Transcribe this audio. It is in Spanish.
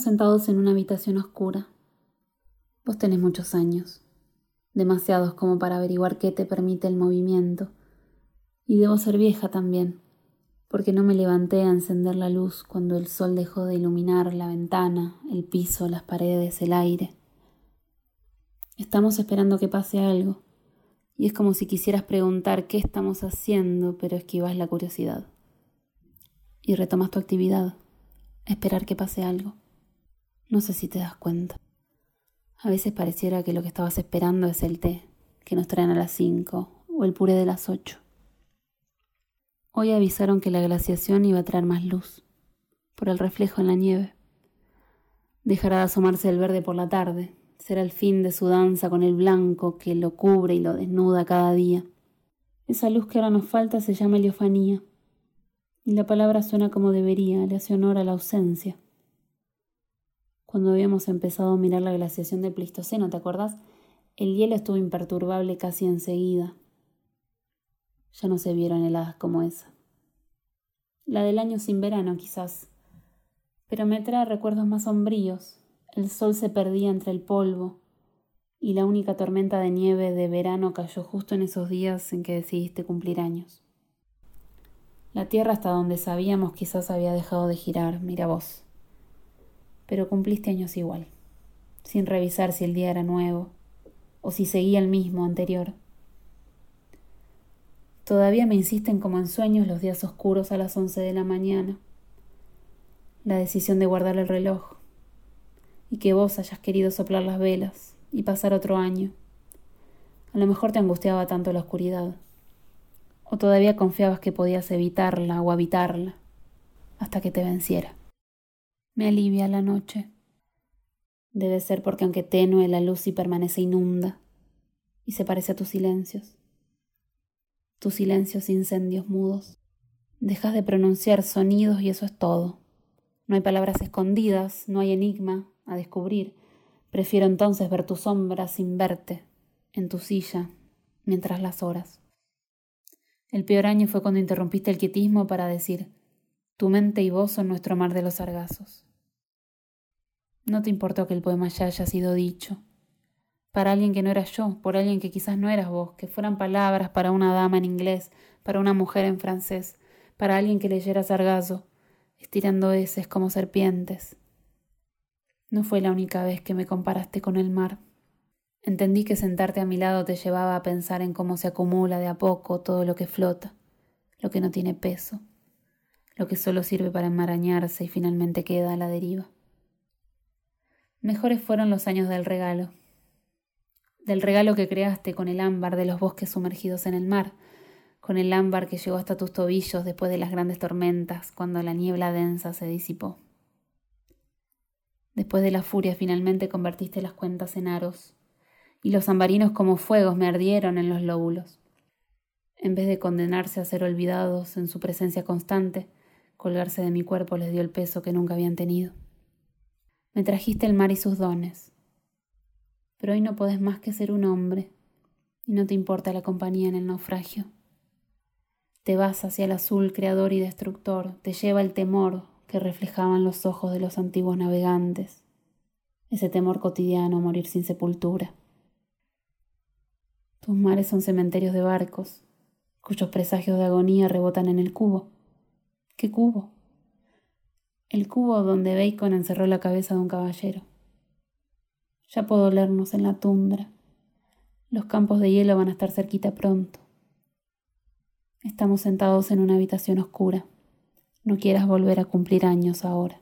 Sentados en una habitación oscura. Vos tenés muchos años, demasiados como para averiguar qué te permite el movimiento. Y debo ser vieja también, porque no me levanté a encender la luz cuando el sol dejó de iluminar la ventana, el piso, las paredes, el aire. Estamos esperando que pase algo, y es como si quisieras preguntar qué estamos haciendo, pero esquivas la curiosidad. Y retomas tu actividad, esperar que pase algo. No sé si te das cuenta. A veces pareciera que lo que estabas esperando es el té que nos traen a las cinco o el puré de las ocho. Hoy avisaron que la glaciación iba a traer más luz, por el reflejo en la nieve. Dejará de asomarse el verde por la tarde, será el fin de su danza con el blanco que lo cubre y lo desnuda cada día. Esa luz que ahora nos falta se llama heliofanía, y la palabra suena como debería, le hace honor a la ausencia. Cuando habíamos empezado a mirar la glaciación del Pleistoceno, ¿te acordás? El hielo estuvo imperturbable casi enseguida, ya no se vieron heladas como esa. La del año sin verano, quizás. Pero me trae recuerdos más sombríos. El sol se perdía entre el polvo, y la única tormenta de nieve de verano cayó justo en esos días en que decidiste cumplir años. La tierra hasta donde sabíamos quizás había dejado de girar, mira vos. Pero cumpliste años igual, sin revisar si el día era nuevo o si seguía el mismo anterior. Todavía me insisten como en sueños los días oscuros a las once de la mañana. La decisión de guardar el reloj. Y que vos hayas querido soplar las velas y pasar otro año. A lo mejor te angustiaba tanto la oscuridad. O todavía confiabas que podías evitarla o habitarla hasta que te venciera. Me alivia la noche. Debe ser porque aunque tenue la luz y permanece inunda y se parece a tus silencios tus silencios incendios mudos. Dejas de pronunciar sonidos y eso es todo. No hay palabras escondidas, no hay enigma a descubrir. Prefiero entonces ver tu sombra sin verte, en tu silla, mientras las horas. El peor año fue cuando interrumpiste el quietismo para decir, tu mente y vos son nuestro mar de los sargazos. No te importó que el poema ya haya sido dicho, para alguien que no era yo, por alguien que quizás no eras vos, que fueran palabras para una dama en inglés, para una mujer en francés, para alguien que leyera Sargazo, estirando heces como serpientes. No fue la única vez que me comparaste con el mar. Entendí que sentarte a mi lado te llevaba a pensar en cómo se acumula de a poco todo lo que flota, lo que no tiene peso, lo que solo sirve para enmarañarse y finalmente queda a la deriva. Mejores fueron los años del regalo, del regalo que creaste con el ámbar de los bosques sumergidos en el mar, con el ámbar que llegó hasta tus tobillos después de las grandes tormentas, cuando la niebla densa se disipó. Después de la furia finalmente convertiste las cuentas en aros, y los ambarinos como fuegos me ardieron en los lóbulos. En vez de condenarse a ser olvidados en su presencia constante, colgarse de mi cuerpo les dio el peso que nunca habían tenido. Me trajiste el mar y sus dones, pero hoy no podés más que ser un hombre y no te importa la compañía en el naufragio. Te vas hacia el azul creador y destructor, te lleva el temor que reflejaban los ojos de los antiguos navegantes, ese temor cotidiano a morir sin sepultura. Tus mares son cementerios de barcos, cuyos presagios de agonía rebotan en el cubo. ¿Qué cubo? El cubo donde Bacon encerró la cabeza de un caballero. Ya puedo olernos en la tundra. Los campos de hielo van a estar cerquita pronto. Estamos sentados en una habitación oscura. No quieras volver a cumplir años ahora.